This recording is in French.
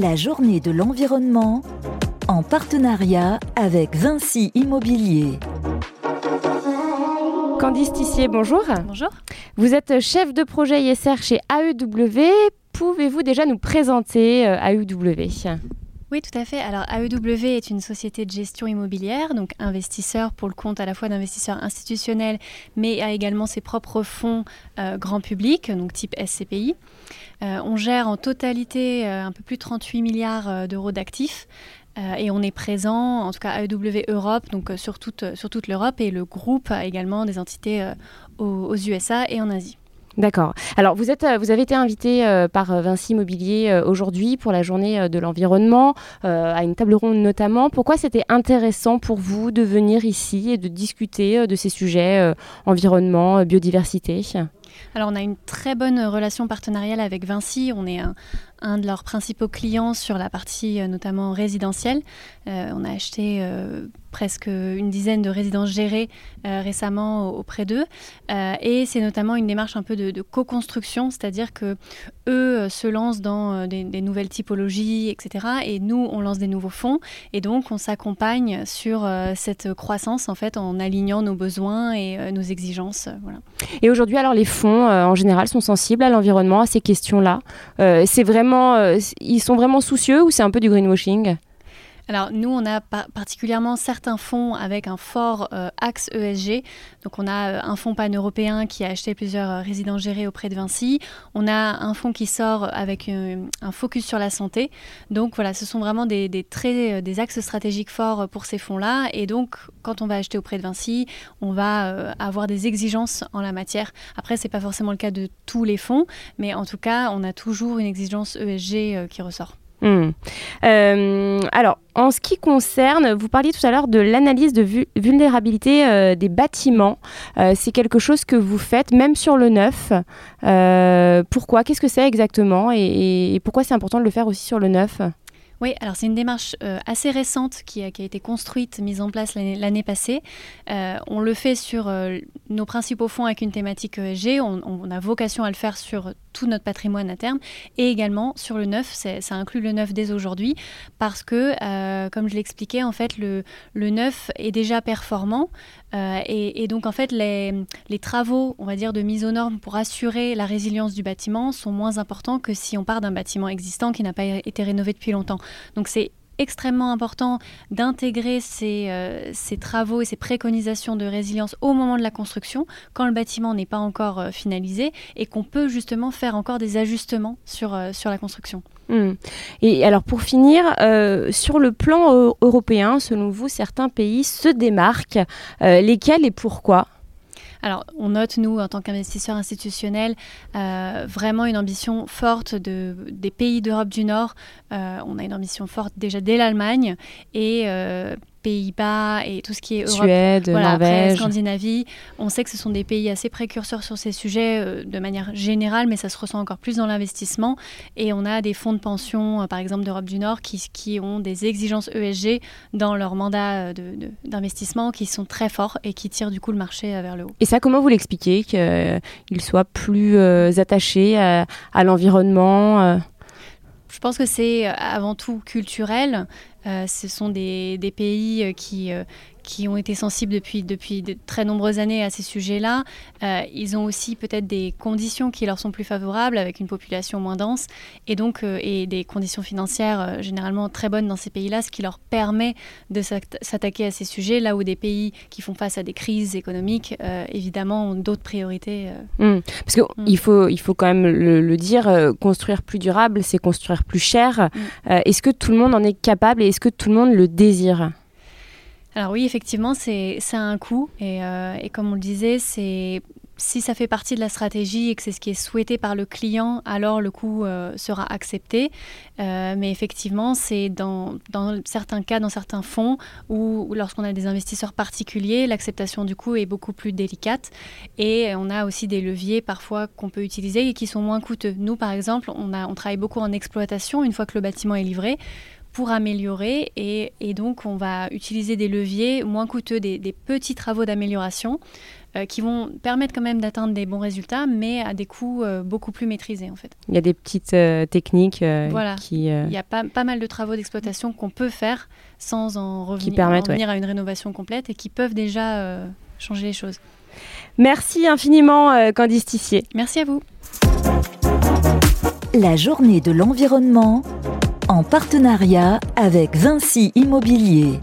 la journée de l'environnement en partenariat avec Vinci Immobilier. Candice Tissier, bonjour. Bonjour. Vous êtes chef de projet ISR chez AEW. Pouvez-vous déjà nous présenter euh, AEW oui, tout à fait. Alors, AEW est une société de gestion immobilière, donc investisseur pour le compte à la fois d'investisseurs institutionnels, mais a également ses propres fonds euh, grand public, donc type SCPI. Euh, on gère en totalité un peu plus de 38 milliards d'euros d'actifs. et on est présent, en tout cas AEW Europe, donc sur toute, sur toute l'Europe, et le groupe a également des entités aux USA et en Asie. D'accord. Alors, euh, vous avez été invité euh, par euh, Vinci Immobilier aujourd'hui pour la journée de l'environnement, à une table ronde notamment. Pourquoi c'était intéressant pour vous de venir ici et de discuter de ces sujets environnement, biodiversité? Alors on a une très bonne relation partenariale avec Vinci. On est un, de leurs principaux clients sur la partie euh, notamment résidentielle. Euh, on a acheté euh, presque une dizaine de résidences gérées récemment auprès d'eux. et c'est notamment une démarche un peu de, co-construction, c'est-à-dire que eux se lancent dans des, nouvelles typologies, etc. Et nous, on lance des nouveaux fonds. Et donc, on s'accompagne sur cette croissance, en fait, en alignant nos besoins et nos exigences. Voilà. Et aujourd'hui, alors, les fonds, en général, sont sensibles à l'environnement, à ces questions-là? c'est vraiment euh, ils sont vraiment soucieux ou c'est un peu du greenwashing? Alors nous, on a particulièrement certains fonds avec un fort euh, axe ESG. Donc on a euh, un fonds pan-européen qui a acheté plusieurs résidences gérées auprès de Vinci. On a un fonds qui sort avec un focus sur la santé. Donc voilà, ce sont vraiment des, des axes stratégiques forts pour ces fonds-là. Et donc quand on va acheter auprès de Vinci, on va avoir des exigences en la matière. Après, c'est pas forcément le cas de tous les fonds, mais en tout cas, on a toujours une exigence ESG qui ressort. Hmm. Euh, alors, en ce qui concerne, vous parliez tout à l'heure de l'analyse de vulnérabilité euh, des bâtiments. Euh, c'est quelque chose que vous faites même sur le neuf. pourquoi? Qu'est-ce que c'est exactement? Et pourquoi c'est important de le faire aussi sur le neuf? Oui, alors c'est une démarche euh, assez récente qui a, été construite, mise en place l'année passée. Euh, on le fait sur euh, nos principaux fonds avec une thématique ESG. On, a vocation à le faire sur tout notre patrimoine à terme et également sur le neuf. Ça inclut le neuf dès aujourd'hui parce que, comme je l'expliquais, en fait, le, le neuf est déjà performant. Et, donc, en fait, les, les, travaux, on va dire, de mise aux normes pour assurer la résilience du bâtiment sont moins importants que si on part d'un bâtiment existant qui n'a pas été rénové depuis longtemps. Donc c'est extrêmement important d'intégrer euh, ces, travaux et ces préconisations de résilience au moment de la construction, quand le bâtiment n'est pas encore euh, finalisé et qu'on peut justement faire encore des ajustements sur, euh, la construction. Hmm. Et alors pour finir, sur le plan européen, selon vous, certains pays se démarquent. lesquels et pourquoi? Alors, on note, nous, en tant qu'investisseurs institutionnels, euh, vraiment une ambition forte de, des pays d'Europe du Nord. Euh, on a une ambition forte déjà dès l'Allemagne et euh, Pays-Bas et tout ce qui est Europe, Suède, Norvège, Scandinavie. On sait que ce sont des pays assez précurseurs sur ces sujets euh, de manière générale, mais ça se ressent encore plus dans l'investissement. Et on a des fonds de pension, euh, par exemple d'Europe du Nord, qui, qui, ont des exigences ESG dans leur mandat euh, d'investissement qui sont très forts et qui tirent du coup le marché vers le haut. Et ça, comment vous l'expliquez qu'ils soient plus attachés à, à l'environnement je pense que c'est avant tout culturel. Euh, ce sont des, pays euh, qui, euh, qui ont été sensibles depuis, depuis de très nombreuses années à ces sujets-là. ils ont aussi peut-être des conditions qui leur sont plus favorables, avec une population moins dense, et donc et des conditions financières généralement très bonnes dans ces pays-là, ce qui leur permet de s'attaquer à ces sujets, là où des pays qui font face à des crises économiques, évidemment, ont d'autres priorités. Mmh. Parce qu'il mmh. faut, il faut quand même le, dire, construire plus durable, c'est construire plus cher. Mmh. Est-ce que tout le monde en est capable est-ce que tout le monde le désire? Alors oui, effectivement, c'est un coût. Et, euh, et, comme on le disait, c'est si ça fait partie de la stratégie et que c'est ce qui est souhaité par le client, alors le coût euh, sera accepté. Euh, mais effectivement, c'est dans, certains cas, dans certains fonds, ou lorsqu'on a des investisseurs particuliers, l'acceptation du coût est beaucoup plus délicate. Et on a aussi des leviers parfois qu'on peut utiliser et qui sont moins coûteux. Nous, par exemple, on, a, on travaille beaucoup en exploitation une fois que le bâtiment est livré pour améliorer et, donc on va utiliser des leviers moins coûteux, des, petits travaux d'amélioration euh, qui vont permettre quand même d'atteindre des bons résultats, mais à des coûts euh, beaucoup plus maîtrisés en fait. Il y a des petites euh, techniques voilà. qui... Il y a pas, pas mal de travaux d'exploitation qu'on peut faire sans en revenir, à une rénovation complète et qui peuvent déjà changer les choses. Merci infiniment Candice Tissier. Merci à vous. La journée de l'environnement en partenariat avec Vinci Immobilier.